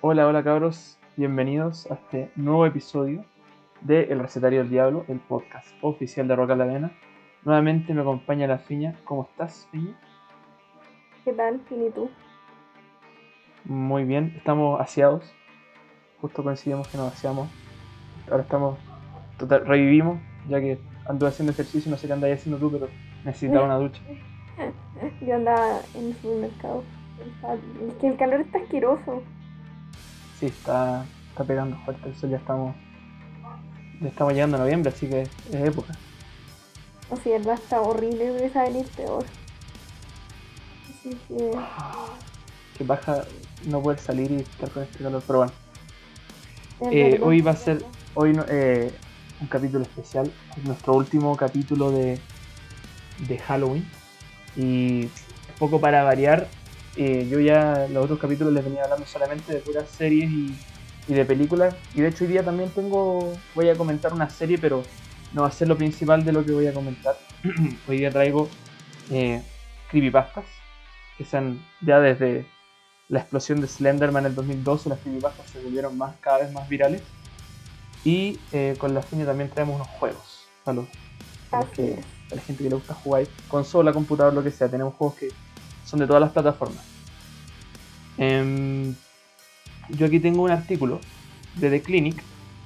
Hola, hola cabros, bienvenidos a este nuevo episodio de El Recetario del Diablo, el podcast oficial de Roca la Vena. Nuevamente me acompaña la Fiña. ¿Cómo estás, Fiña? ¿Qué tal, ¿y tú? Muy bien, estamos aseados. Justo coincidimos que nos aseamos. Ahora estamos, total, revivimos, ya que ando haciendo ejercicio, no sé qué andáis haciendo tú, pero necesitaba una ducha. Yo andaba en el supermercado. Es que el calor está asqueroso. Sí, está, está pegando fuerte el sol, ya estamos, ya estamos llegando a noviembre, así que es época. O sea, verdad está horrible, empieza a venir peor. Así que. Que baja no poder salir y estar con este calor, pero bueno. Eh, hoy va a ser hoy eh, un capítulo especial, es nuestro último capítulo de, de Halloween. Y poco para variar, eh, yo ya los otros capítulos les venía hablando solamente de puras series y, y de películas. Y de hecho hoy día también tengo, voy a comentar una serie, pero no va a ser lo principal de lo que voy a comentar. hoy día traigo eh, creepypastas, que sean ya desde la explosión de Slenderman en el 2012, las creepypastas se volvieron más, cada vez más virales. Y eh, con la Fini también traemos unos juegos para, los- para los Así que- para la gente que le gusta jugar consola, computador, lo que sea. Tenemos juegos que son de todas las plataformas. Em, yo aquí tengo un artículo de The Clinic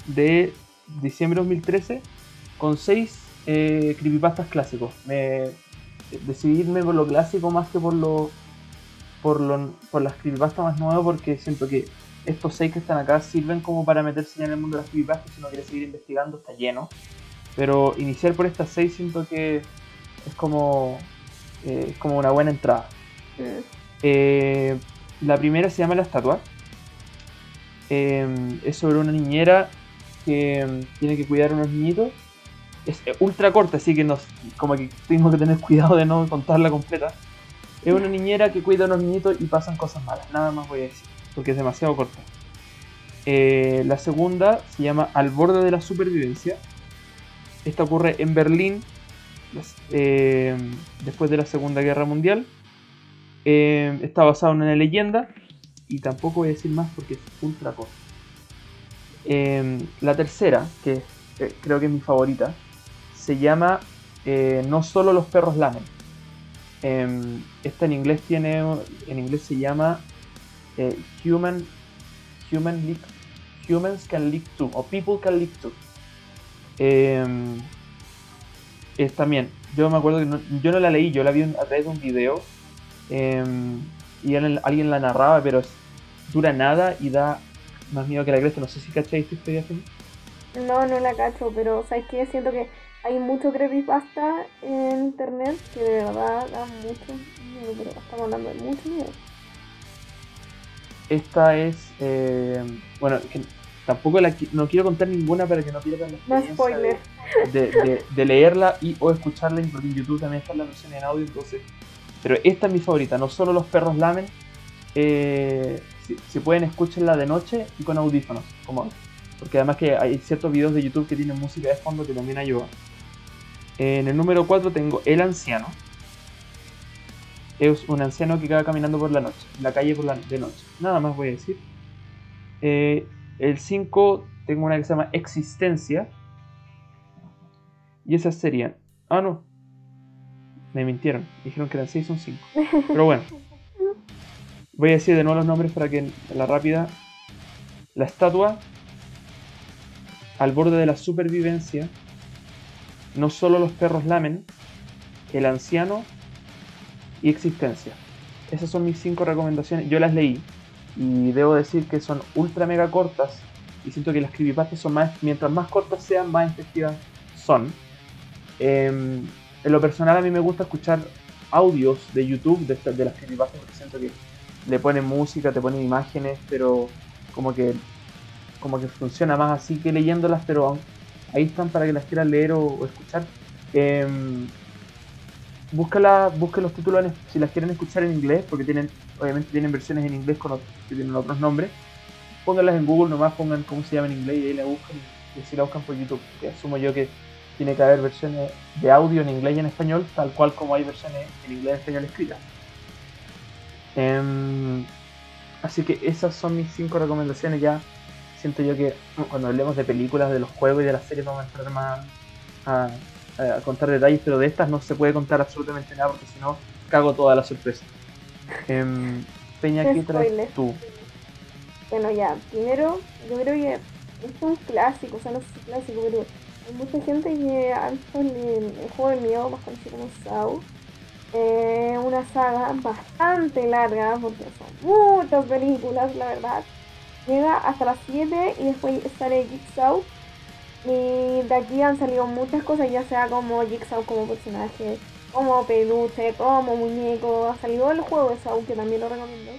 de diciembre de 2013 con 6 creepypastas clásicos. Me decidí irme por lo clásico más que por lo por, lo, por las creepypastas más nuevas porque siento que estos 6 que están acá sirven como para meterse ya en el mundo de las creepypastas si uno quiere seguir investigando está lleno. Pero iniciar por estas 6 siento que es como, eh, es como una buena entrada. Eh, la primera se llama La Estatua. Eh, es sobre una niñera que tiene que cuidar a unos niñitos. Es eh, ultra corta, así que nos, como que tengo que tener cuidado de no contarla completa. Es una niñera que cuida a unos niñitos y pasan cosas malas. Nada más voy a decir, porque es demasiado corta. La segunda se llama Al borde de la supervivencia. Esta ocurre en Berlín después de la Segunda Guerra Mundial. Eh, está basado en una leyenda y tampoco voy a decir más porque es ultra corto. Eh, la tercera, que eh, creo que es mi favorita, se llama No solo los perros lamen. Esta en inglés tiene, en inglés se llama Human, Human Leak- Humans Can Leak Too o People Can Leak Too. Es también, yo me acuerdo que yo no la leí, yo la vi a través de un video eh, y él- alguien la narraba, pero dura nada y da más miedo que la cresta. No sé si cacháis esta historia. No, no la cacho, pero ¿sabes qué? Siento que hay mucho creepypasta en internet que de verdad da mucho miedo, pero estamos hablando de mucho miedo. Esta es, eh, bueno, que tampoco la, no quiero contar ninguna para que no pierdan la No spoiler. de, de- de leerla y o escucharla, porque en YouTube también está la versión en audio, entonces. Pero esta es mi favorita, no solo los perros lamen, eh, si, si pueden escúchenla de noche y con audífonos, como, porque además que hay ciertos videos de YouTube que tienen música de fondo que también ayuda. En el número 4 tengo El Anciano. Es un anciano que va caminando por la noche, en la calle por la, de noche. Nada más voy a decir. Eh, el 5 tengo una que se llama Existencia. Y esas serían. Ah, no. Me mintieron. Dijeron que eran 6, son 5. Pero bueno. Voy a decir de nuevo los nombres para que en la rápida. La estatua. Al borde de la supervivencia. No solo los perros lamen. El anciano. Y existencia. Esas son mis 5 recomendaciones. Yo las leí. Y debo decir que son ultra mega cortas. Y siento que las creepypastas son más. Mientras más cortas sean, más efectivas son. Em, en lo personal a mí me gusta escuchar audios de YouTube de, de las creepypastas porque siento que le ponen música, te ponen imágenes, pero como que como que funciona más así que leyéndolas, pero ahí están para que las quieran leer o, escuchar. Em, búscala, busquen los títulos si las quieren escuchar en inglés, porque tienen, obviamente tienen versiones en inglés con otros, que tienen otros nombres. Pónganlas en Google, nomás pongan cómo se llama en inglés y ahí la buscan y así la buscan por YouTube. Que asumo yo que tiene que haber versiones de audio en inglés y en español, tal cual como hay versiones en inglés y en español escritas. Em, Así que esas son mis cinco recomendaciones. Ya siento yo que cuando hablemos de películas, de los juegos y de las series vamos a entrar más a, contar detalles, pero de estas no se puede contar absolutamente nada porque si no cago toda la sorpresa. Em, Peña, ¿qué traes tú? Bueno, ya, primero yo creo que es un clásico, o sea, no sé si clásico, pero mucha gente que ha visto el, juego del miedo, más como Saw. Eh, una saga bastante larga, porque son muchas películas, la verdad. Llega hasta las 7 y después sale Jigsaw. Y de aquí han salido muchas cosas, ya sea como Jigsaw como personaje, como peluche, como muñeco. Ha salido el juego de Saw, que también lo recomiendo.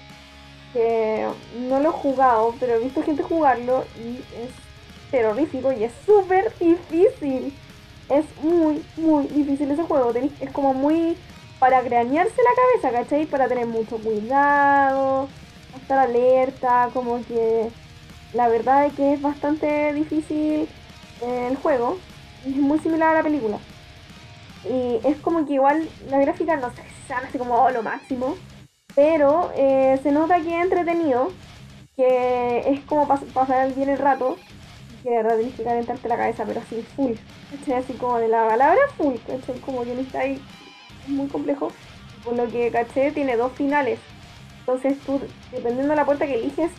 No lo he jugado, pero he visto gente jugarlo y es terrorífico y es súper difícil. Es muy, muy difícil ese juego. Es como muy para cranearse la cabeza, ¿cachai? Para tener mucho cuidado, estar alerta, como que la verdad es que es bastante difícil el juego. Es muy similar a la película. Y es como que igual la gráfica no sé sean así como lo máximo. Pero eh, se nota que es entretenido. Que es como pasar bien el rato. Que de verdad tienes que calentarte la cabeza, pero así full. Así como de la palabra full. Como que no está ahí es muy complejo. Por lo que caché tiene dos finales. Entonces tú, dependiendo de la puerta que eliges,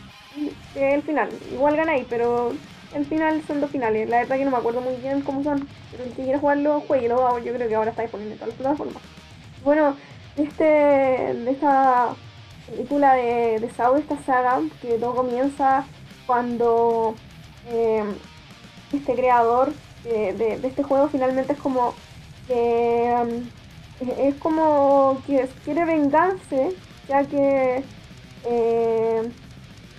es el final. Igual ganáis, pero el final son dos finales. La verdad que no me acuerdo muy bien cómo son. Pero el que quiera jugarlo, jueguelo. Yo creo que ahora está disponible en todas las plataformas. Bueno, este, de esta película de, de Sao, esta saga, que todo comienza cuando eh, este creador de, este juego finalmente es como que um, es como que quiere vengarse, ya que eh,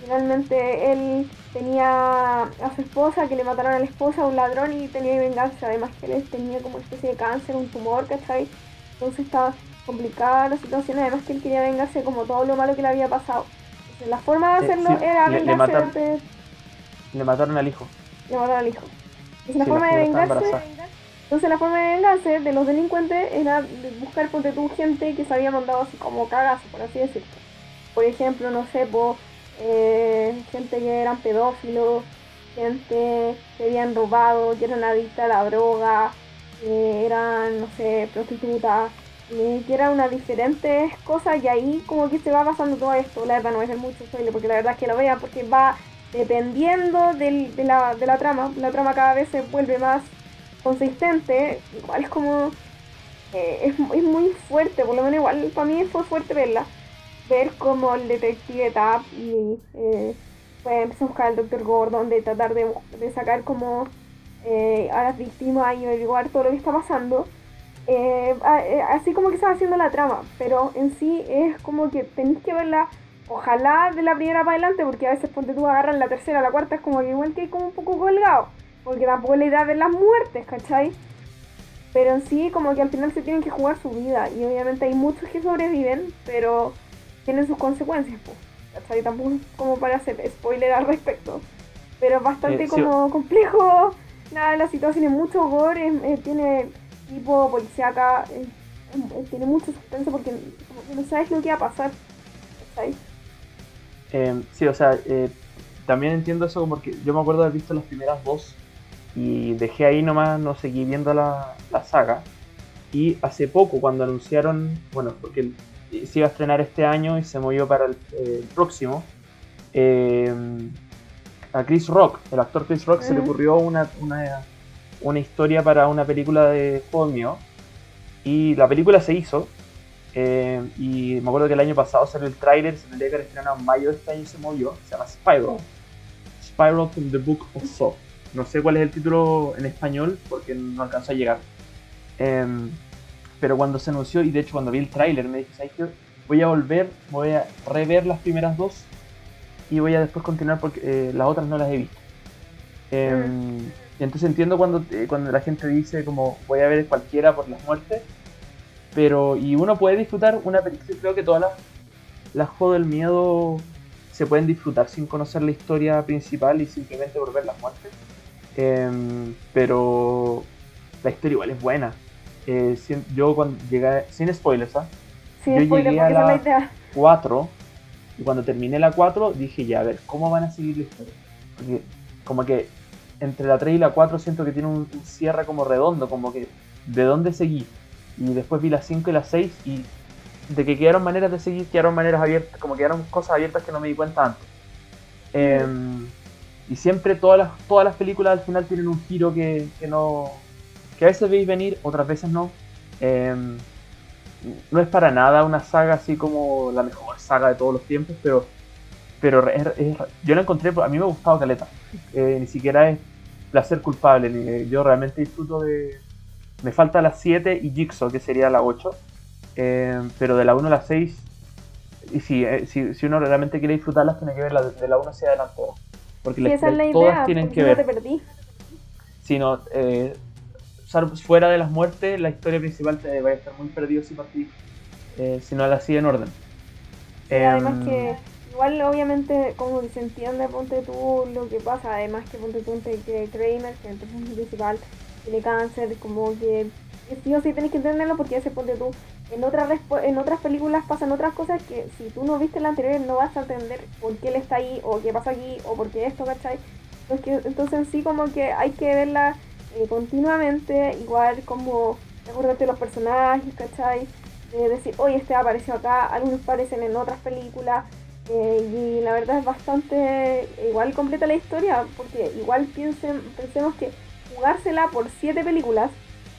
finalmente él tenía a su esposa, que le mataron a la esposa, un ladrón y tenía que vengarse, además que él tenía como una especie de cáncer, un tumor, ¿cachai? Entonces estaba complicada la situación, además que él quería vengarse como todo lo malo que le había pasado. Entonces, la forma de hacerlo era le, vengarse le mataron, al hijo. Le mataron al hijo. Entonces la forma de vengarse entonces la forma de vengarse de los delincuentes era buscar, por tu gente que se había mandado así como cagazo, por así decirlo. Por ejemplo, no sé, po, eh, gente que eran pedófilos, gente que habían robado, que eran adictas a la droga, que eran, no sé, prostitutas, que eran unas diferentes cosas y ahí como que se va pasando todo esto. La verdad no es mucho spoiler porque la verdad es que lo vean porque va dependiendo de, la, de la trama. La trama cada vez se vuelve más consistente, igual es como. Eh, es, es, muy fuerte, por lo menos igual para mí fue fuerte verla. Ver como el detective Tap y eh, pues empezó a buscar al doctor Gordon, de tratar de, de sacar como eh, a las víctimas y averiguar todo lo que está pasando. Eh, así como que va haciendo la trama, pero en sí es como que tenéis que verla, ojalá de la primera para adelante, porque a veces ponte tú agarran la tercera, la cuarta, es como que igual que hay como un poco colgado. Porque tampoco es la idea de las muertes, ¿cachai? Pero en sí, como que al final se tienen que jugar su vida. Y obviamente hay muchos que sobreviven, pero tienen sus consecuencias, pues. ¿cachai? Tampoco es como para hacer spoiler al respecto. Pero es bastante eh, como complejo. Nada, la situación es mucho gore, tiene tipo policíaca, tiene mucho suspenso porque no sabes lo que va a pasar. ¿cachai? Eh, sí, o sea, eh, también entiendo eso porque yo me acuerdo de haber visto las primeras dos y dejé ahí nomás, no seguí viendo la, saga. Y hace poco, cuando anunciaron, bueno, porque se iba a estrenar este año y se movió para el, eh, próximo, eh, a Chris Rock, el actor Chris Rock, se le ocurrió una, una, historia para una película de juego mío. Y la película se hizo. Eh, y me acuerdo que el año pasado salió el tráiler, se tendría que estrenar en mayo de este año y se movió. Se llama Spiral. Spiral from the Book of Saw. No sé cuál es el título en español porque no alcanzó a llegar. Em, pero cuando se anunció, y de hecho cuando vi el tráiler, me dije, ¿sabes qué? Voy a volver, voy a rever las primeras dos y voy a después continuar porque eh, las otras no las he visto. Em, y entonces entiendo cuando, eh, cuando la gente dice como voy a ver cualquiera por las muertes, pero y uno puede disfrutar una película, creo que todas las, las juegos del miedo se pueden disfrutar sin conocer la historia principal y simplemente por ver las muertes. Em, pero la historia igual es buena. Eh, yo cuando llegué, sin spoilers, ¿ah? Sin yo llegué a la 4 Y cuando terminé la 4 dije, ya, a ver, ¿cómo van a seguir la historia? Porque como que entre la 3 y la 4 siento que tiene un, cierre como redondo, como que de dónde seguí. Y después vi la 5 y la 6 y de que quedaron maneras de seguir, quedaron maneras abiertas, como quedaron cosas abiertas que no me di cuenta antes. Em, y siempre todas las, todas las películas al final tienen un giro que, que no. que a veces veis venir, otras veces no. Em, no es para nada una saga así como la mejor saga de todos los tiempos, pero pero yo la encontré, a mí me ha gustado Caleta. Eh, ni siquiera es placer culpable, eh, yo realmente disfruto de... Me falta la 7 y Jigsaw, que sería la 8, eh, pero de la 1 a la 6, y si, si, uno realmente quiere disfrutarlas, tiene que ver la, de la 1 hacia adelante. Porque todas tienen que ver. Si no, fuera de las muertes, la historia principal te va a estar muy perdido si partís, si no la sigue en orden. además em, que igual obviamente como que se entiende ponte tú lo que pasa además que ponte tú que Kramer que es el personaje principal tiene cáncer como que sí o sí tenés que entenderlo porque ese ponte tú en otras en otras películas pasan otras cosas que si tú no viste la anterior no vas a entender por qué él está ahí o qué pasa aquí o por qué esto ¿cachai? entonces, entonces sí como que hay que verla eh, continuamente igual como acordarte los personajes ¿cachai? de decir oye este apareció acá algunos aparecen en otras películas eh, y la verdad es bastante igual completa la historia, porque igual piensen, pensemos que jugársela por siete películas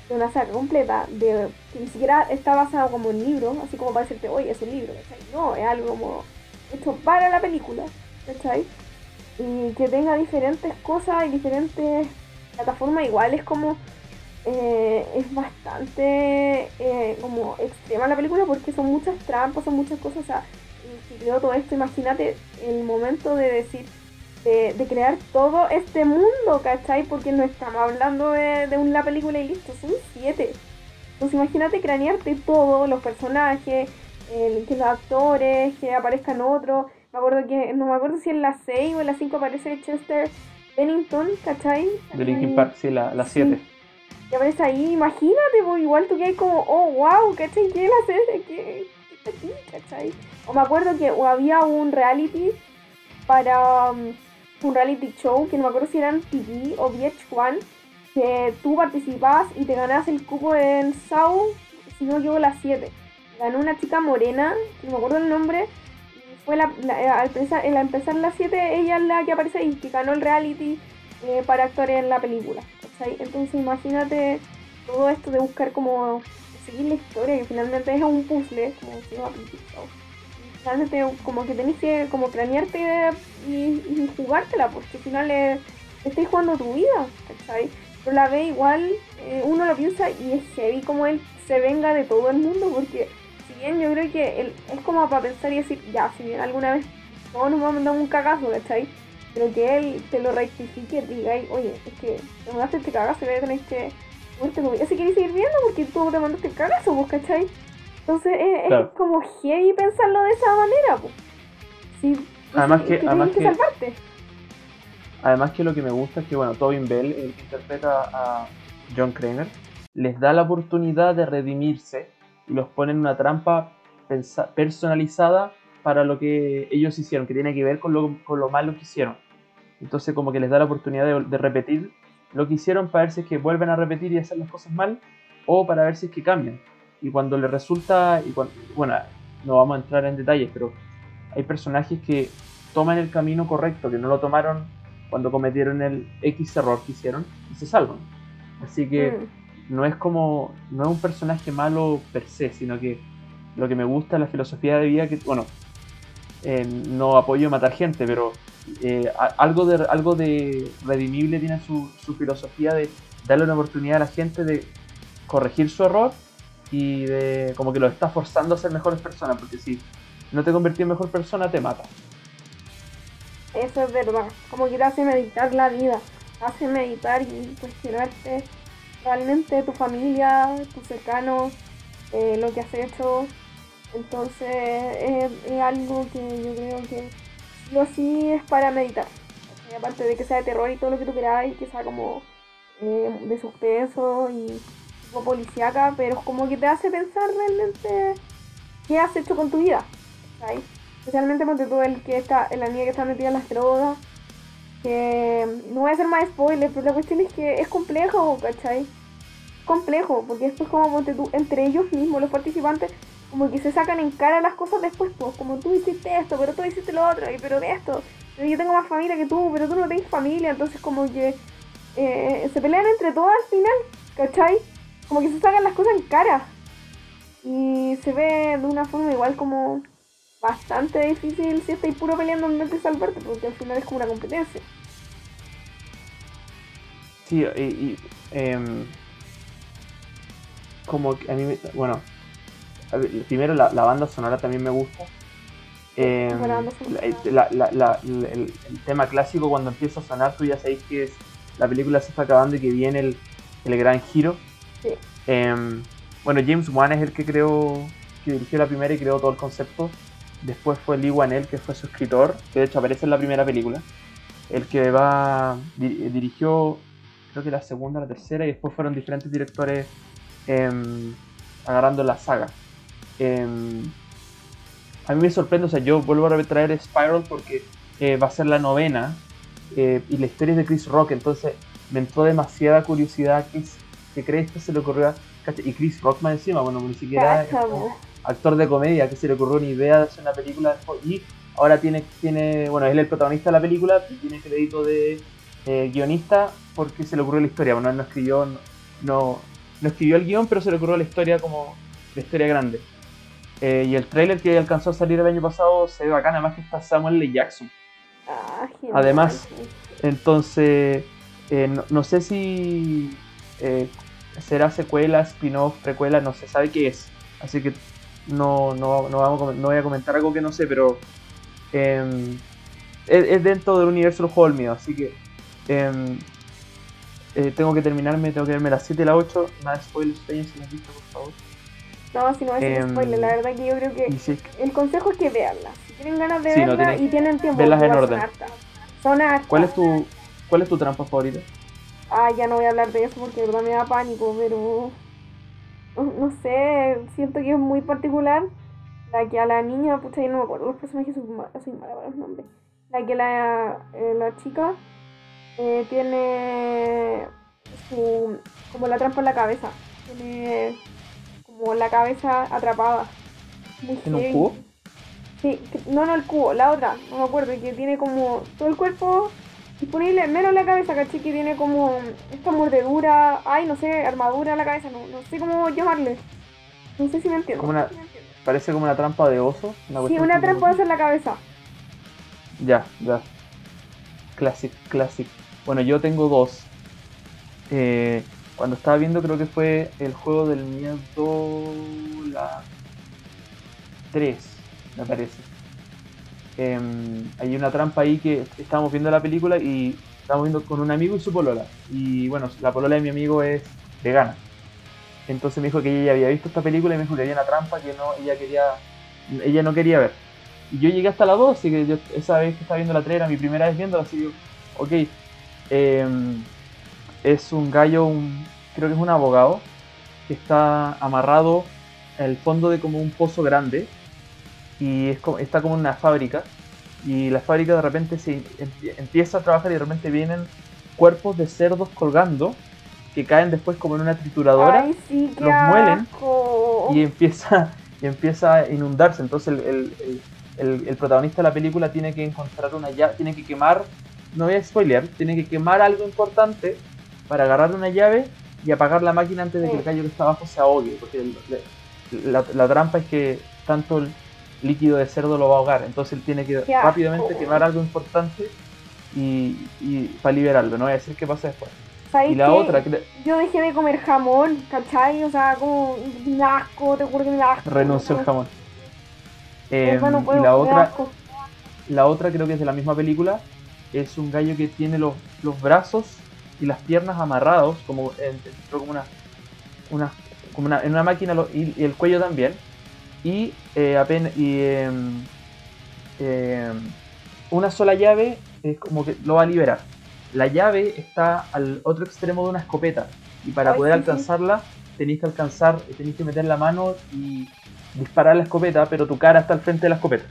de una saga completa, de que ni siquiera está basado como en libro, así como para decirte, oye, es un libro, No, es algo como hecho para la película, ¿cachai? Y que tenga diferentes cosas y diferentes plataformas, igual es como eh, es bastante eh, como extrema la película porque son muchas trampas, son muchas cosas, o sea, y creó todo esto, imagínate el momento de decir, de, crear todo este mundo, ¿cachai? Porque no estamos hablando de, de una película y listo, son siete. Entonces imagínate cranearte todo, los personajes, que los actores, que aparezcan otros. Me acuerdo que, no me acuerdo si en la 6 o en la 5 aparece Chester Bennington, ¿cachai? De Linkin Park, sí, la 7. Y aparece ahí, imagínate, pues, igual tú que hay como, oh, wow, ¿cachai? ¿Qué es la serie? ¿Qué, aquí, ¿cachai? O me acuerdo que había un reality para um, un reality show, que no me acuerdo si eran TV o VH1, que tú participabas y te ganabas el cupo en Sao, si no yo las 7. Ganó una chica morena, no me acuerdo el nombre, fue la, al empezar, la empezar las 7 ella es la que aparece y que ganó el reality eh, para actuar en la película. ¿cachai? Entonces imagínate todo esto de buscar como seguir la historia, que finalmente es un puzzle, como se llama Finalmente como que tenés que como cranearte y, y jugártela, porque al final le, estás jugando tu vida, ¿cachai? Pero la ve igual, eh, uno lo piensa y es heavy como él se venga de todo el mundo, porque si bien yo creo que él, es como para pensar y decir, ya, si bien alguna vez todos nos vamos a mandar un cagazo, ¿cachai? Pero que él te lo rectifique y diga, oye, es que te mandaste este cagazo y tener que si queréis seguir viendo porque tú te mandaste el cagazo, ¿cachai? Entonces es, como heavy pensarlo de esa manera. Sí, además que, además que, salvarte. Además que lo que me gusta es que, bueno, Tobin Bell, el que interpreta a John Kramer, les da la oportunidad de redimirse y los pone en una trampa personalizada para lo que ellos hicieron, que tiene que ver con lo, con lo malo que hicieron. Entonces como que les da la oportunidad de, de repetir lo que hicieron para ver si es que vuelven a repetir y hacer las cosas mal o para ver si es que cambian. Y cuando les resulta, y bueno, no vamos a entrar en detalles, pero hay personajes que toman el camino correcto, que no lo tomaron cuando cometieron el X error que hicieron y se salvan. Así que mm. no es como, no es un personaje malo per se, sino que lo que me gusta es la filosofía de vida que, bueno, eh, no apoyo matar gente, pero eh, algo, de, algo de redimible tiene su, filosofía de darle una oportunidad a la gente de corregir su error y de como que lo está forzando a ser mejores personas, porque si no te convertí en mejor persona, te mata. Eso es verdad, como que te hace meditar la vida, hace meditar y cuestionarte realmente tu familia, tus cercanos, eh, lo que has hecho. Entonces es algo que yo creo que lo sí es para meditar. aparte de que sea de terror y todo lo que tú queráis, que sea como eh, de suspenso y como policíaca, pero como que te hace pensar realmente qué has hecho con tu vida. Especialmente porque tú, el que está, la niña que está metida en las drogas. Que no voy a hacer más spoilers, pero la cuestión es que es complejo, ¿cachai? Complejo, porque después como ponte entre ellos mismos, los participantes, como que se sacan en cara las cosas después, pues, como tú hiciste esto, pero tú hiciste lo otro, y pero de esto, yo tengo más familia que tú, pero tú no tienes familia, entonces como que eh, se pelean entre todos al final, ¿cachai? Como que se sacan las cosas en cara. Y se ve de una forma igual como bastante difícil si estáis puro peleando en vez de salvarte, porque al final es como una competencia. Sí, y, y em, como que a mí, me- bueno, primero la, la banda sonora también me gusta. La- la- la- el, el tema clásico cuando empieza a sonar, tú ya sabéis que es, la película se está acabando y que viene el, el gran giro. Sí. Em, bueno, James Wan es el que creó, que dirigió la primera y creó todo el concepto. Después fue Lee Wanell, que fue su escritor, que de hecho aparece en la primera película. El que va di- dirigió, creo que la segunda, la tercera, y después fueron diferentes directores em, agarrando la saga. Em, a mí me sorprende, o sea, yo vuelvo a traer Spiral porque eh, va a ser la novena eh, y la historia es de Chris Rock, entonces me entró demasiada curiosidad que se le ocurrió a... ¿cachai? Y Chris Rock más encima, bueno, ni siquiera actor de comedia que se le ocurrió una idea de hacer una película y ahora tiene, tiene, bueno, él es el protagonista de la película y tiene crédito de eh, guionista porque se le ocurrió la historia, bueno, él no escribió, no, no, no escribió el guion, pero se le ocurrió la historia como la historia grande. Eh, y el tráiler que alcanzó a salir el año pasado se ve bacán, además que está Samuel L. Jackson. Ah. Además- Entonces, eh, no, no sé si será secuela, spin-off, precuela, no se sabe qué es. Así que no, no, no, vamos voy a comentar algo que no sé, pero em, es, es dentro del universo del juego. Así que em, eh, tengo que terminarme, tengo que verme las 7 y las 8. Nada de spoilers, si no han visto, por favor. No, si no es Em, un spoiler, la verdad que yo creo que el consejo es que veanla. Si tienen ganas de Sí, no, verla tienen- y tienen tiempo, verlas en orden. Son hartas. ¿cuál, es tu, ¿Cuál es tu trampa favorita? Ah, ya no voy a hablar de eso porque de verdad me da pánico, pero. No, sé, siento que es muy particular. La que a la niña, pucha, yo no me acuerdo los personajes, soy, ma- soy mala para los nombres. La que la, eh, la chica eh, tiene su, como la trampa en la cabeza. Tiene como la cabeza atrapada. Muy ¿En un cubo? Sí, no, no el cubo, la otra, no me acuerdo, que tiene como todo el cuerpo disponible, menos la cabeza, caché que tiene como esta mordedura, ay, no sé, armadura en la cabeza, no, no sé cómo llamarle. No sé si me entiendo. Como una- Parece como una trampa de oso. Una Sí, una trampa en la cabeza. Ya, ya. Classic, classic. Bueno, yo tengo dos. Eh, cuando estaba viendo, creo que fue el juego del miedo. La 3, me parece. Em, hay una trampa ahí que estábamos viendo la película y estábamos viendo con un amigo y su polola. Y bueno, la polola de mi amigo es vegana. Entonces me dijo que ella había visto esta película y me dijo que había una trampa que no, ella quería, ella no quería ver. Y yo llegué hasta la 2, así que yo esa vez que estaba viendo la 3 era mi primera vez viéndola, así yo, ok. em, es un gallo, un, creo que es un abogado, que está amarrado al fondo de como un pozo grande y es como, está como en una fábrica y la fábrica de repente se empie- empieza a trabajar y de repente vienen cuerpos de cerdos colgando que caen después como en una trituradora Ay, sí, los muelen asco. y empieza, y empieza a inundarse. Entonces el, el- el- el- el protagonista de la película tiene que encontrar una llave, tiene que quemar, no voy a spoilear, tiene que quemar algo importante para agarrar una llave y apagar la máquina antes de que el gallo que está abajo se ahogue. Porque la, la trampa es que tanto el líquido de cerdo lo va a ahogar. Entonces él tiene que rápidamente quemar algo importante y, y para liberarlo. No voy a decir qué pasa después. ¿Sabes Y la otra, que Yo dejé de comer jamón, ¿cachai? O sea, como me asco, te juro que me asco. renunció al jamón. No Em, puedo, y la otra, asco. La otra creo que es de la misma película. Es un gallo que tiene los, los brazos y las piernas amarrados, como en, como una, una, como una, en una máquina y, y el cuello también. Y, eh, apenas, y em, em, una sola llave es como que lo va a liberar. La llave está al otro extremo de una escopeta y para Ay, poder sí, alcanzarla tenéis que alcanzar, tenéis que meter la mano y disparar la escopeta, pero tu cara está al frente de la escopeta.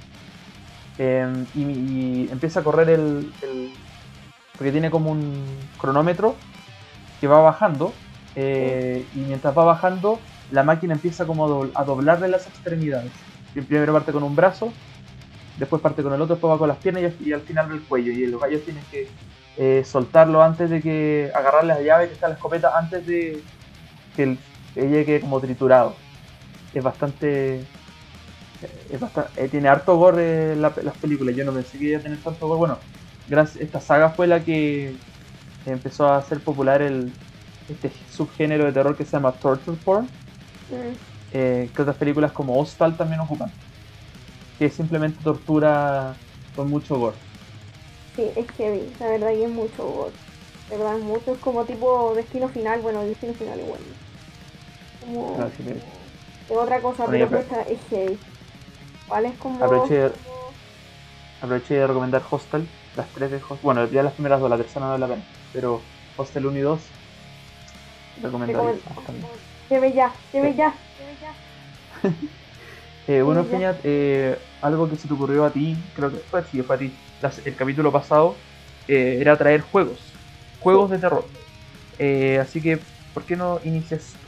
eh, y, y empieza a correr el, el- porque tiene como un cronómetro que va bajando eh, y mientras va bajando la máquina empieza como a, dobl- a doblarle las extremidades. Primero parte con un brazo, después parte con el otro, después va con las piernas y, al- final el cuello. Y los gallos tienen que eh, soltarlo antes de que agarrarle la llave que está la escopeta antes de que el, ella quede como triturado. Es bastante. Es bastante eh, tiene harto gore la- las películas. Yo no pensé que iba a tener tanto gore. Bueno, esta saga fue la que empezó a hacer popular el, este subgénero de terror que se llama torture porn. Mm. eh, que otras películas como Hostal también ocupan. Que es simplemente tortura con mucho gore. Sí, es heavy, la verdad y es mucho gore. De verdad, es mucho, es como tipo destino final, bueno, destino final igual. Como sí, sí. es otra cosa, Bueno, pero pucha, es heavy. ¿Vale? Es como... Aproveché- Aproveché de recomendar Hostel, las tres de Hostel. Bueno, ya las primeras dos, la tercera no vale la pena. Pero Hostel 1 y 2, recomendadísimas también. Lleve ya, lleve Sí. ya, lleve ya. Eh, bueno. Peña, eh, algo que se te ocurrió a ti, creo que fue, sí, fue a ti, las- el capítulo pasado, eh, era traer juegos, juegos de terror. Eh, así que, ¿por qué no inicias?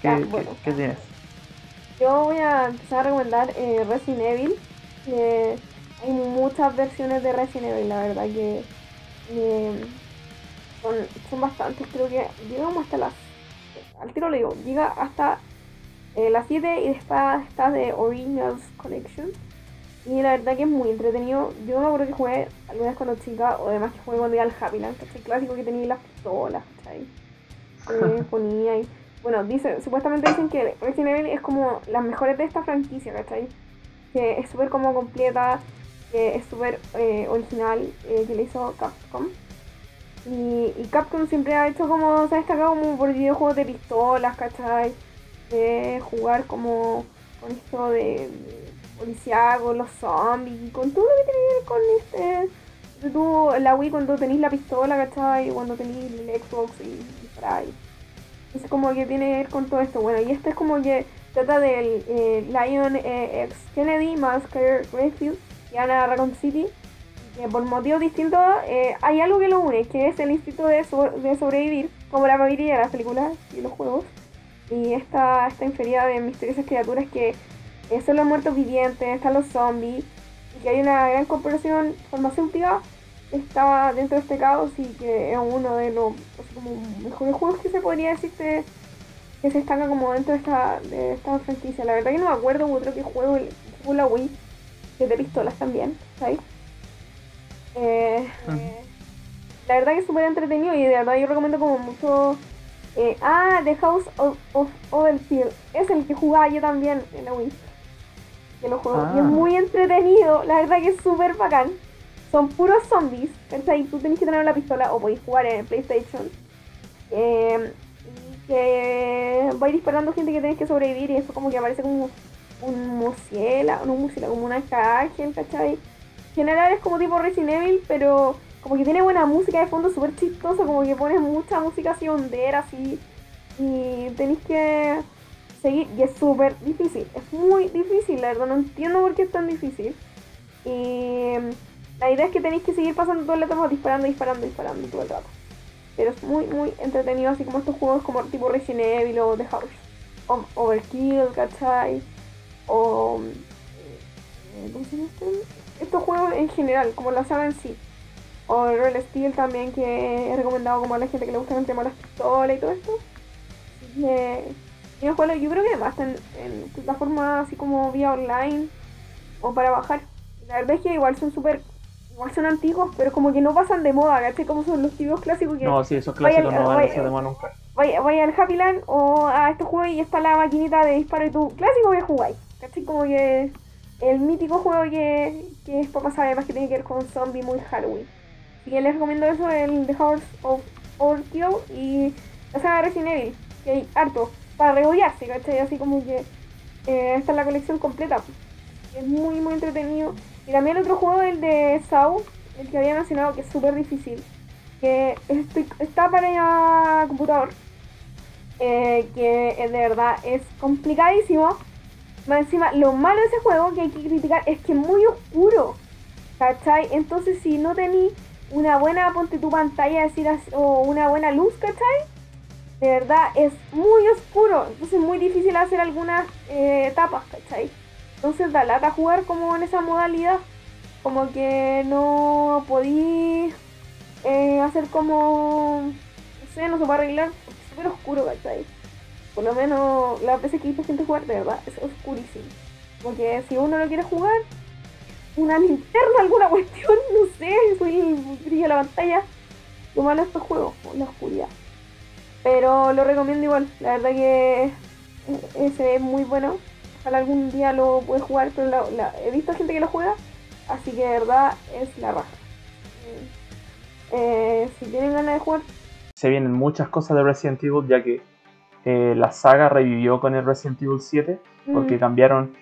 ¿Qué, Ya, qué- bueno. qué tienes? Yo voy a empezar a recomendar eh, Resident Evil. hay muchas versiones de Resident Evil, la verdad que son, son bastantes. Creo que llegamos hasta las. Al tiro le digo, llega hasta eh, las 7 y después está de Originals Collection. Y la verdad que es muy entretenido. Yo me acuerdo que jugué alguna vez cuando chica, o además que jugué cuando iba al Happy Land, ¿cachai? clásico que tenía las pistolas, ¿cachai? Eh, ponía y bueno, dice, supuestamente dicen que Resident Evil es como las mejores de esta franquicia, ¿cachai? Que es súper como completa, que es súper eh, original, eh, que le hizo Capcom. Y, y Capcom siempre ha hecho como, se ha destacado como por videojuegos de pistolas, ¿cachai? De jugar como con esto de, de policíaco, los zombies, y con todo lo que tiene que ver con este... tú, la Wii cuando tenéis la pistola, ¿cachai? Cuando tenéis el Xbox y disparáis. Es como que tiene que ver con todo esto. Bueno, y este es como que trata del eh, Lion eh, X Kennedy Claire Redfield y Anna City. Por motivos distintos eh, hay algo que lo une, que es el instinto de, so- de sobrevivir, como la mayoría de las películas y los juegos. Y esta, esta inferida de misteriosas criaturas que eh, son los muertos vivientes, están los zombies, y que hay una gran corporación farmacéutica que está dentro de este caos y que es uno de los mejores juegos que se podría decir que, se estanca como dentro de esta, de esta franquicia. La verdad que no me acuerdo otro que juego el la Wii, que de pistolas también, ¿sabes? Eh, la verdad que es súper entretenido y de verdad yo recomiendo como mucho... eh, ah, The House of, of Overkill. Es el que jugaba yo también en la Wii. Que lo juego. Y es Ah. muy entretenido. La verdad que es súper bacán. Son puros zombies. ¿cachai? Tú tenés que tener la pistola o podéis jugar en PlayStation. Eh, y que vais disparando gente que tenés que sobrevivir y eso como que aparece como un murciélago, no un murciélago, como una ángel, ¿cachai? En general es como tipo Resident Evil, pero como que tiene buena música de fondo, súper chistoso, como que pones mucha música así hondera, así, y tenéis que seguir, y es súper difícil, es muy difícil, la verdad, no entiendo por qué es tan difícil. Y la idea es que tenéis que seguir pasando todo el rato disparando, disparando, disparando todo el rato. Pero es muy, muy entretenido, así como estos juegos como tipo Resident Evil o The House of Overkill, ¿cachai? O... eh, ¿Cómo se llama este? Estos juegos en general, como la saga en sí. O el Real Steel también, que he recomendado como a la gente que le gusta el tema de las pistolas y todo esto. Así que, y los juegos, yo creo que además están en plataformas así como vía online o para bajar. La verdad es que igual son súper, igual son antiguos, pero como que no pasan de moda, ¿cachai? Como son los típicos clásicos que No, sí, esos Vaya- clásicos no van a vaya- pasar de moda nunca. vaya, vaya al Happy Land o a estos juegos y está la maquinita de disparo y tú, clásico que jugáis. ¿Cachai? Como que el mítico juego que, que es para pasar además que tiene que ver con zombie muy Halloween. Así que les recomiendo eso, el The House of Overkill y la saga Resident Evil, que hay harto, para regodearse, ¿cachai? Así como que eh, esta es la colección completa. Es muy, muy entretenido. Y también otro juego, el de Saw, el que había mencionado, que es súper difícil, que está para computador, eh, que de verdad es complicadísimo. Más encima, lo malo de ese juego que hay que criticar es que es muy oscuro. ¿cachai? Entonces si no tení una buena, ponte tu pantalla, decir o una buena luz, ¿cachai? De verdad es muy oscuro, entonces es muy difícil hacer algunas eh, etapas, ¿cachai? Entonces da lata jugar como en esa modalidad, como que no podí eh, hacer como, no sé, no se puede arreglar, es súper oscuro, ¿cachai? Por lo menos las veces que visto gente jugar, de verdad, es oscurísimo. Porque si uno lo quiere jugar, una linterna, alguna cuestión, no sé, soy el brillo de la pantalla. Lo malo de estos juegos, la oscuridad. Pero lo recomiendo igual, la verdad que ese es muy bueno. Ojalá algún día lo puede jugar, pero he visto gente que lo juega, así que de verdad es la raja. Eh, si tienen ganas de jugar. Se vienen muchas cosas de Resident Evil, ya que eh, la saga revivió con el Resident Evil 7, porque cambiaron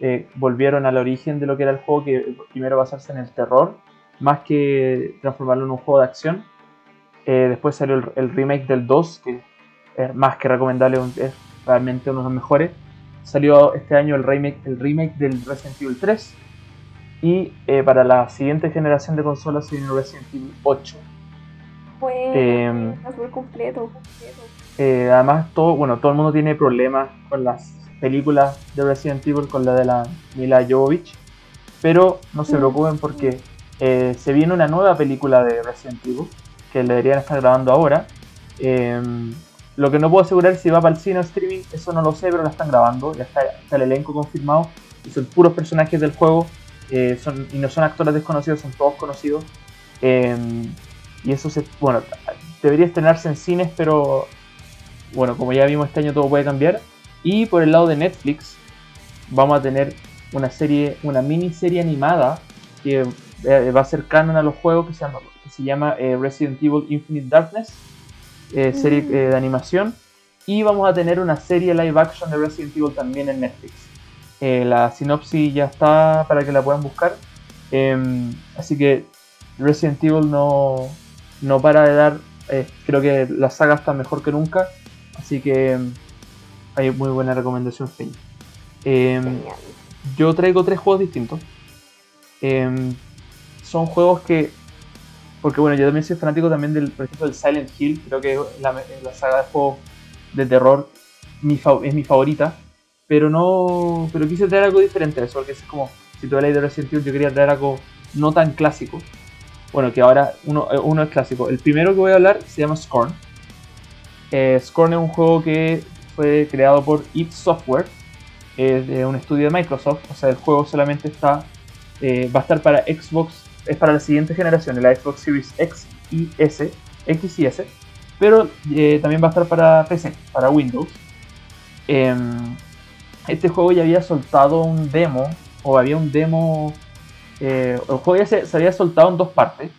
eh, volvieron al origen de lo que era el juego, que primero basarse en el terror, más que transformarlo en un juego de acción. Eh, después salió el, remake del 2, que es más que recomendable, es realmente uno de los mejores. Salió este año el remake, el remake del Resident Evil 3. Y eh, para la siguiente generación de consolas se viene Resident Evil 8. Bueno, súper completo. Además, todo, bueno, todo el mundo tiene problemas con las película de Resident Evil con la de la Mila Jovovich. Pero no se preocupen porque eh, se viene una nueva película de Resident Evil que le deberían estar grabando ahora. Em, lo que no puedo asegurar si va para el cine o streaming, eso no lo sé, pero la están grabando. Ya está, el elenco confirmado y son puros personajes del juego. Eh, son, y no son actores desconocidos, son todos conocidos. Em, y eso se, bueno, debería estrenarse en cines, pero bueno, como ya vimos este año todo puede cambiar. Y por el lado de Netflix, vamos a tener una serie, una miniserie animada que eh, va a ser canon a los juegos que se llama, que se llama eh, Resident Evil Infinite Darkness, eh, serie mm. de animación. Y vamos a tener una serie live action de Resident Evil también en Netflix. la sinopsis ya está para que la puedan buscar. Em, así que Resident Evil no, no para de dar. creo que la saga está mejor que nunca. Así que em, hay muy buena recomendación, em, yo traigo tres juegos distintos. Em, son juegos que. Porque bueno, yo también soy fanático también del, por ejemplo, del Silent Hill. Creo que la, la saga de juegos de terror es mi favorita. Pero no. Pero quise traer algo diferente a eso, porque es como. Si tú hablas de Resident Evil, yo quería traer algo no tan clásico. Bueno, que ahora uno, eh, uno es clásico. El primero que voy a hablar se llama Scorn. Eh, Scorn es un juego que fue creado por id Software, de un estudio de Microsoft, o sea, el juego solamente está, eh, va a estar para Xbox, es para la siguiente generación, la Xbox Series X y S, X y S, pero eh, también va a estar para PC, para Windows. Em, este juego ya había soltado un demo, o había un demo, eh, el juego ya se había soltado en dos partes,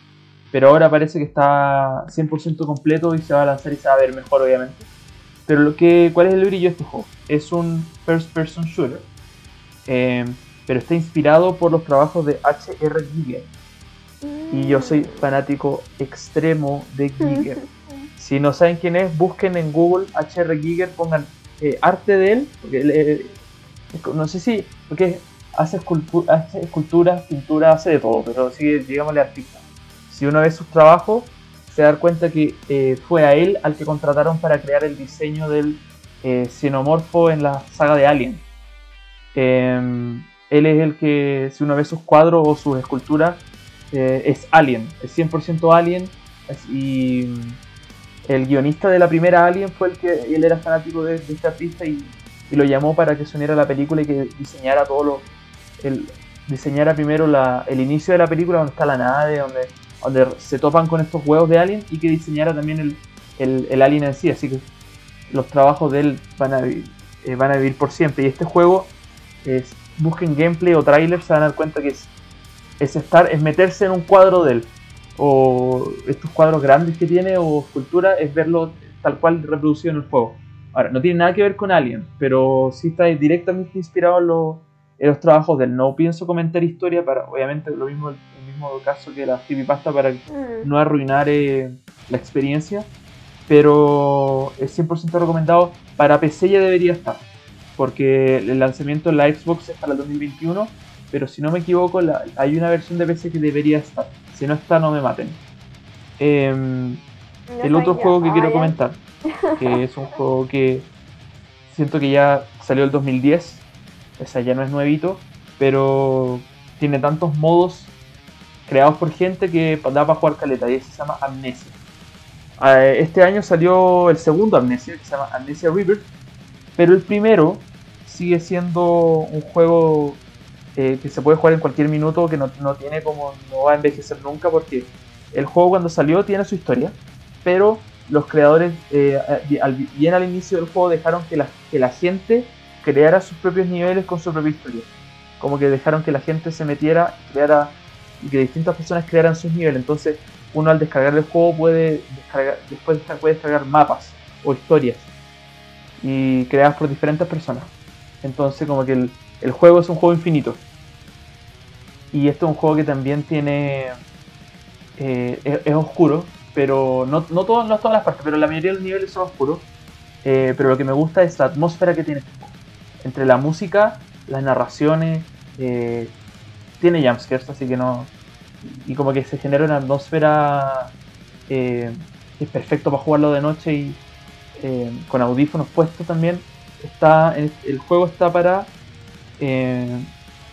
pero ahora parece que está 100% completo y se va a lanzar y se va a ver mejor obviamente. Pero lo que, ¿cuál es el brillo de este juego? Es un first person shooter. Eh, pero está inspirado por los trabajos de H.R. Giger. Y yo soy fanático extremo de Giger. Si no saben quién es, busquen en Google H.R. Giger, pongan eh, arte de él. Porque no sé si. Porque hace, hace esculturas, pinturas, hace de todo, pero sigue, digámosle artista. Si uno ve sus trabajos, se dar cuenta que eh, fue a él al que contrataron para crear el diseño del eh, xenomorfo en la saga de Alien. Em, él es el que, si uno ve sus cuadros o sus esculturas, eh, es Alien, es 100% Alien. y el guionista de la primera Alien fue el que él era fanático de, este artista y, lo llamó para que se uniera a la película y que diseñara todo lo. Diseñara primero el inicio de la película, donde está la nave, donde donde se topan con estos huevos de Alien y que diseñara también el, el, Alien en sí. Así que los trabajos de él van a, vivir, eh, van a vivir por siempre. Y este juego, busquen gameplay o trailer, se van a dar cuenta que es, es estar, es meterse en un cuadro de él. O estos cuadros grandes que tiene o escultura, es verlo tal cual reproducido en el juego. Ahora, no tiene nada que ver con Alien, pero sí está directamente inspirado en en los trabajos de él. No pienso comentar historia para, obviamente, lo mismo caso que la creepypasta para mm. no arruinar eh, la experiencia. Pero es 100% recomendado. Para PC ya debería estar. Porque el lanzamiento en la Xbox es para el 2021 pero si no me equivoco, hay una versión de PC que debería estar. Si no está, no me maten. Em, el otro juego que quiero ah, comentar, que es un juego que siento que ya salió el 2010, o sea, ya no es nuevito, pero tiene tantos modos creados por gente que da para jugar caleta, y ese se llama Amnesia. Ah, este año salió el segundo Amnesia, que se llama Amnesia River, pero el primero sigue siendo un juego eh, que se puede jugar en cualquier minuto, que no, tiene como, no va a envejecer nunca, porque el juego cuando salió tiene su historia, pero los creadores, eh, bien al inicio del juego, dejaron que la, que la gente creara sus propios niveles con su propia historia. Como que dejaron que la gente se metiera, creara y que distintas personas crearan sus niveles. Entonces, uno al descargar el juego puede descargar, después puede descargar mapas o historias y creadas por diferentes personas. Entonces, como que el, el juego es un juego infinito. Y este es un juego que también tiene. Eh, es, oscuro, pero no, no, todo, no todas las partes, pero la mayoría de los niveles son oscuros. Eh, pero lo que me gusta es la atmósfera que tiene este juego. Entre la música, las narraciones, eh, tiene jumpscares, así que no. Y como que se genera una atmósfera que es perfecto para jugarlo de noche y con audífonos puestos también. Está, el juego está para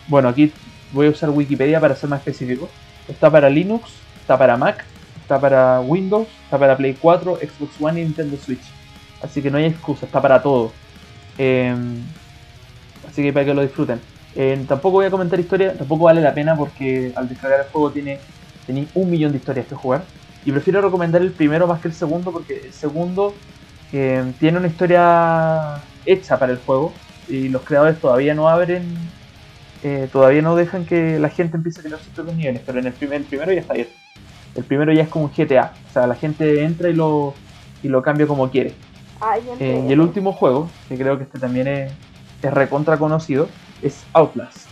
bueno, aquí voy a usar Wikipedia para ser más específico. Está para Linux, está para Mac, está para Windows, está para Play 4, Xbox One y Nintendo Switch. Así que no hay excusa, está para todo. Así que para que lo disfruten. Em, tampoco voy a comentar historia, tampoco vale la pena porque al descargar el juego tiene, tiene un millón de historias que jugar. Y prefiero recomendar el primero más que el segundo porque el segundo em, tiene una historia hecha para el juego y los creadores todavía no abren eh, todavía no dejan que la gente empiece a crear sus propios niveles, pero en el, primer, primero ya está ahí. El primero ya es como un GTA, o sea, la gente entra y lo, y lo cambia como quiere. Eh, y el último juego, que creo que este también es, es recontra conocido, es Outlast.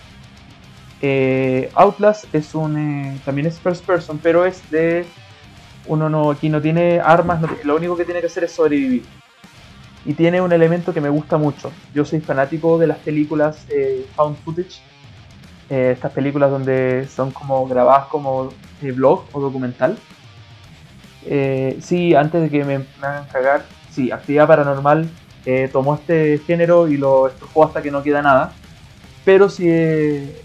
Eh, Outlast es un también es first person, pero es de uno no aquí no tiene armas, lo único que tiene que hacer es sobrevivir. Y tiene un elemento que me gusta mucho. Yo soy fanático de las películas found footage eh, estas películas donde son como grabadas como eh, blog o documental. Eh, sí, antes de que me, hagan cagar, sí, Actividad Paranormal tomó este género y lo estrujó hasta que no queda nada. Pero sí,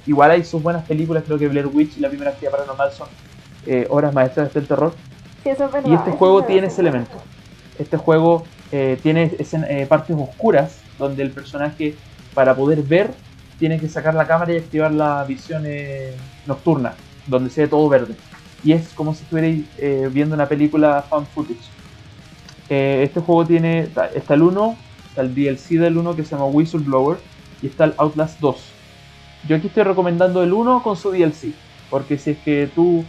igual hay sus buenas películas, creo que Blair Witch y la primera Actividad Paranormal son obras maestras del terror. y este juego tiene ese elemento. Este juego tiene partes oscuras donde el personaje, para poder ver, tiene que sacar la cámara y activar la visión eh, nocturna, donde se ve todo verde. Y es como si estuvierais eh, viendo una película fan footage. Eh, este juego tiene, está, el 1, está el DLC del 1 que se llama Whistleblower y está el Outlast 2. Yo aquí estoy recomendando el 1 con su DLC, porque si es que tú,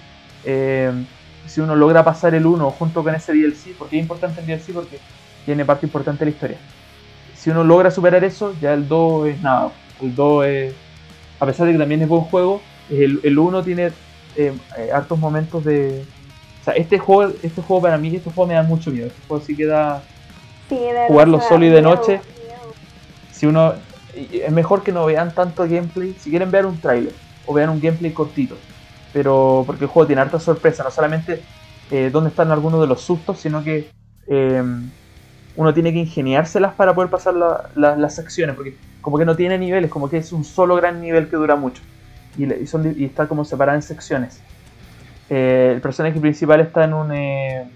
si uno logra pasar el 1 junto con ese DLC, porque es importante el DLC porque tiene parte importante de la historia. Si uno logra superar eso, ya el 2 es nada, el 2 es, a pesar de que también es buen juego, el, 1 tiene eh, eh, hartos momentos de... O sea, este juego, este juego para mí, este juego me da mucho miedo. Este juego sí queda... jugarlo solo y de noche. Si uno... Es mejor que no vean tanto gameplay. Si quieren ver un trailer o vean un gameplay cortito. Pero porque el juego tiene harta sorpresa. No solamente eh, dónde están algunos de los sustos, sino que uno tiene que ingeniárselas para poder pasar las secciones. Porque como que no tiene niveles, como que es un solo gran nivel que dura mucho. Y, está como separado en secciones. Eh, el personaje principal está en un... Eh,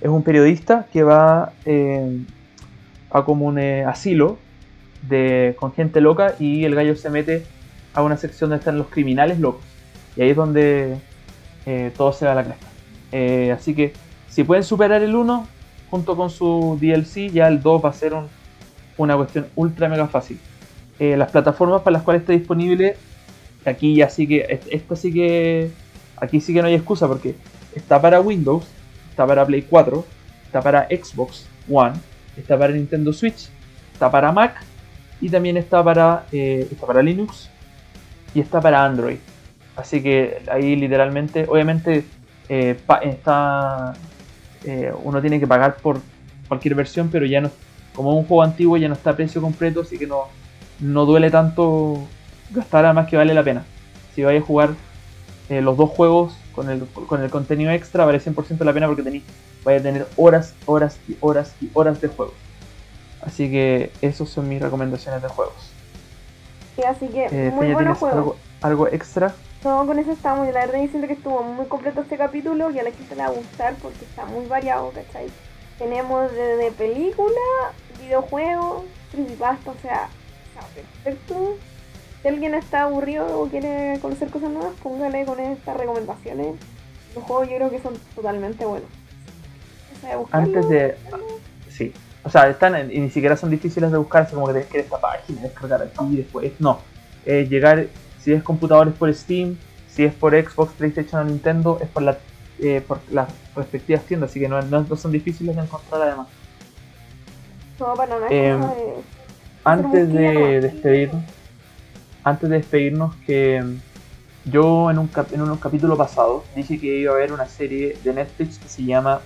es un periodista que va eh, a como un asilo de, con gente loca y el gallo se mete a una sección donde están los criminales locos. Y ahí es donde todo se va a la cresta. así que si pueden superar el 1 junto con su DLC, ya el 2 va a ser un una cuestión ultra mega fácil. Eh, las plataformas para las cuales está disponible, aquí ya sí que, esto sí que, aquí sí que no hay excusa porque está para Windows, está para Play 4, está para Xbox One, está para Nintendo Switch, está para Mac y también está para, eh, está para Linux y está para Android. Así que ahí literalmente, obviamente eh, está, uno tiene que pagar por cualquier versión, pero ya no como un juego antiguo ya no está a precio completo, así que no, no duele tanto gastar además que vale la pena. Si vais a jugar eh, los dos juegos con el, con el contenido extra, vale 100% la pena porque tenéis, vais a tener horas, horas y horas y horas de juego. Así que esas son mis recomendaciones de juegos. Sí, así que Eh, muy buenos ¿tienes juegos. algo, algo extra? No, con eso estamos. La verdad yo siento que estuvo muy completo este capítulo y a la gente le va a gustar porque está muy variado, ¿cachai? Tenemos desde película, videojuegos, creepypasta, o sea, está perfecto. Si alguien está aburrido o quiere conocer cosas nuevas, póngale con estas recomendaciones. Los juegos yo creo que son totalmente buenos. O sea, buscarlo, Antes de... Sí. O sea, están en- y ni siquiera son difíciles de buscar, así como que tenés que ir a esta página, descargar aquí y después. No. Es llegar, si es computadores por Steam, si es por Xbox, PlayStation o Nintendo, es por, la, eh, por las respectivas tiendas, así que no, no- no son difíciles de encontrar además. No, para nada. Em, de- Antes de despedirnos, antes de despedirnos, que mm, yo en un, cap- en un capítulo pasado dije que iba a haber una serie de Netflix que se llama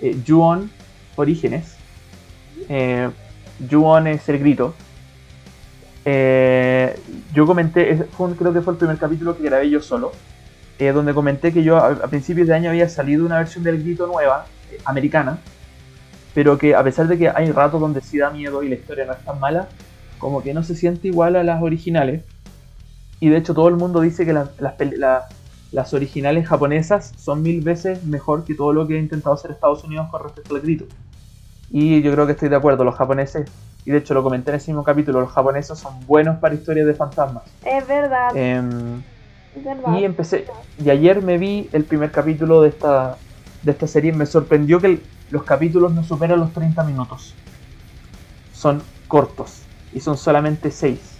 eh, Ju-On Orígenes. Eh, Ju-On es el grito. Eh, yo comenté, fue un- creo que fue el primer capítulo que grabé yo solo, eh, donde comenté que yo a, principios de año había salido una versión del grito nueva, eh, americana, pero que a pesar de que hay ratos donde sí da miedo y la historia no es tan mala, como que no se siente igual a las originales. Y de hecho todo el mundo dice que las originales japonesas son mil veces mejor que todo lo que ha intentado hacer Estados Unidos con respecto al grito. Y yo creo que estoy de acuerdo, los japoneses, y de hecho lo comenté en ese mismo capítulo, los japoneses son buenos para historias de fantasmas. Es verdad, Em, es verdad. y empecé. Y ayer me vi el primer capítulo de esta, de esta serie. y Me sorprendió que el- los capítulos no superan los 30 minutos. Son cortos. Y son solamente 6.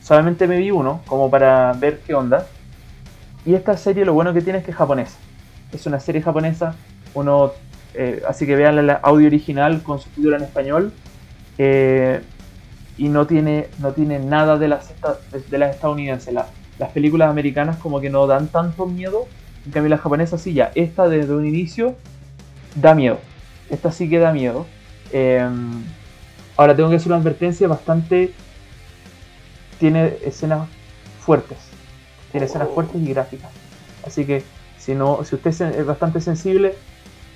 Solamente me vi uno, como para ver qué onda. Y esta serie lo bueno que tiene es que es japonesa. Es una serie japonesa. Uno. Eh, así que vean el audio original con subtítulo en español. eh, y no tiene, no tiene nada de las, de las estadounidenses. La- las películas americanas como que no dan tanto miedo. En cambio las japonesas sí ya. Esta desde un inicio da miedo. Esta sí que da miedo. Eh, ahora tengo que hacer una advertencia bastante... Tiene escenas fuertes. Tiene escenas fuertes y gráficas. Así que si no, si usted es bastante sensible,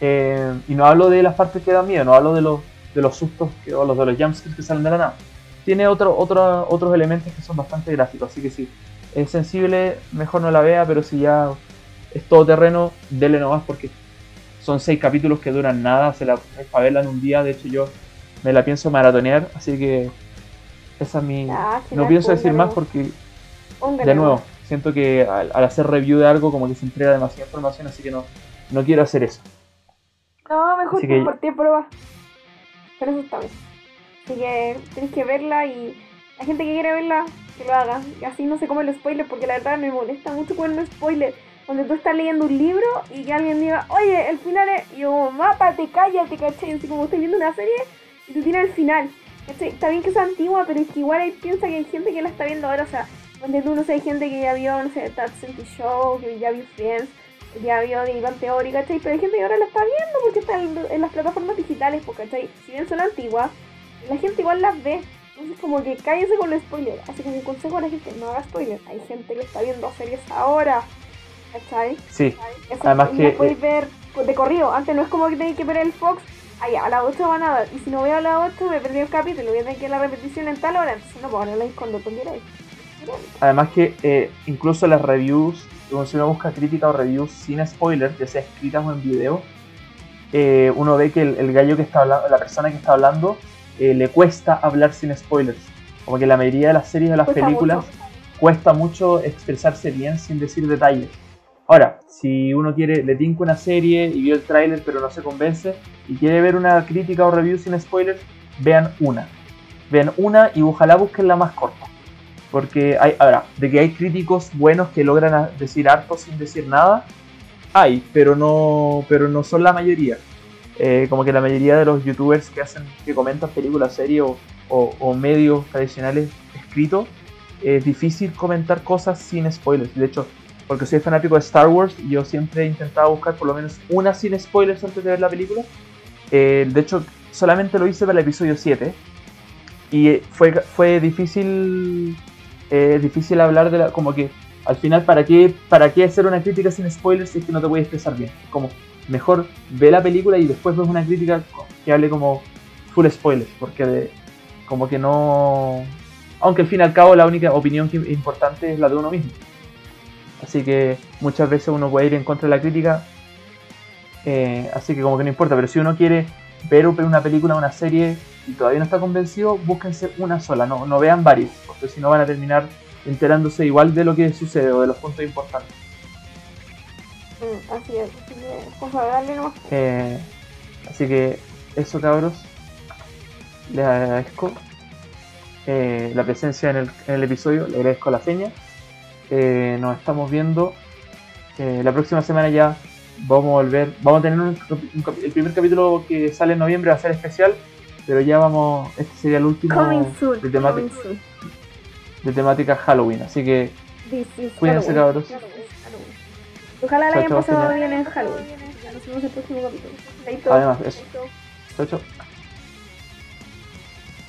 eh, y no hablo de las partes que dan miedo, no hablo de los, de los sustos que, o los de los jumpscares que salen de la nada. Tiene otro, otro, otros elementos que son bastante gráficos, así que si es sensible, mejor no la vea, pero si ya es todo terreno, dele nomás porque son seis capítulos que duran nada, se la es para verla en un día, de hecho yo me la pienso maratonear, así que esa es mi... Ah, no pienso decir más porque de nuevo, siento que al, al hacer review de algo como que se entrega demasiada información, así que no, no quiero hacer eso. No, mejor Así que- compartir pruebas. Pero eso está bien. Así que tenéis que verla y la gente que quiere verla, que lo haga. Y así no se come los spoilers, porque la verdad me molesta mucho ponerme spoilers. Cuando tú estás leyendo un libro y que alguien diga, oye, el final es. Y yo, mápate, cállate, ¿cachai? Así como estoy viendo una serie y tú tienes el final. Está bien que sea antigua, pero es que igual hay, piensa que hay gente que la está viendo ahora. O sea, donde tú no sé, hay gente que ya vio, no sé, That 70 Show, que ya vio Friends, ya vio The Big Theory, ¿cachai? Pero hay gente que ahora la está viendo porque está en, las plataformas digitales, pues, ¿cachai? Si bien son antiguas, la gente igual las ve. Entonces como que cállese con los spoilers. Así como un consejo a la gente, no haga spoilers. Hay gente que está viendo series ahora. ¿Cachai? Sí, Eso Además que, podéis eh, ver de corrido. Antes no es como que tenéis que ver el Fox. Allá, a las 8 van a dar. Y si no veo a las 8, me perdí el capítulo. Voy a tener que ver la repetición en tal hora. Entonces no puedo verla cuando tú quieras. además que eh, incluso las reviews, como si uno busca crítica o reviews sin spoilers, ya sea escritas o en video, eh, uno ve que el, el gallo que está hablando, la persona que está hablando, eh, le cuesta hablar sin spoilers. Como que la mayoría de las series o las Cuesta películas mucho. cuesta mucho expresarse bien sin decir detalles. Ahora, si uno quiere, le tinca una serie y vio el tráiler pero no se convence y quiere ver una crítica o review sin spoilers, vean una. Vean una y ojalá busquen la más corta. Porque hay, ahora, de que hay críticos buenos que logran decir harto sin decir nada, hay, pero no, pero no son la mayoría. Eh, como que la mayoría de los youtubers que hacen, que comentan películas, series o, o- o medios tradicionales escritos, es difícil comentar cosas sin spoilers. De hecho, porque soy fanático de Star Wars, yo siempre he intentado buscar por lo menos una sin spoilers antes de ver la película. Eh, de hecho, solamente lo hice para el episodio 7. Y fue, fue difícil es difícil hablar de la. como que al final, ¿para qué, ¿para qué hacer una crítica sin spoilers si es que no te puedes expresar bien? Como, mejor ve la película y después ves una crítica que hable como full spoilers, porque de, como que no. Aunque al fin y al cabo la única opinión importante es la de uno mismo. Así que muchas veces uno puede ir en contra de la crítica. eh, así que como que no importa, pero si uno quiere ver una película, una serie y todavía no está convencido, búsquense una sola, no, no vean varias, porque si no van a terminar enterándose igual de lo que sucede o de los puntos importantes. Mm, así es, así que, pues a darle nomás. Eh, así que eso cabros, les agradezco eh, la presencia en el, en el episodio, les agradezco la seña. Eh, nos estamos viendo la próxima semana ya. Vamos a volver, vamos a tener un, un el primer capítulo que sale en noviembre va a ser especial, pero ya vamos, este sería el último soon, de, soon. de temática Halloween, así que Cuídense, cabros. Ojalá la hayan pasado bien en Halloween. Nos vemos en el próximo capítulo. Además eso. Chao, chao.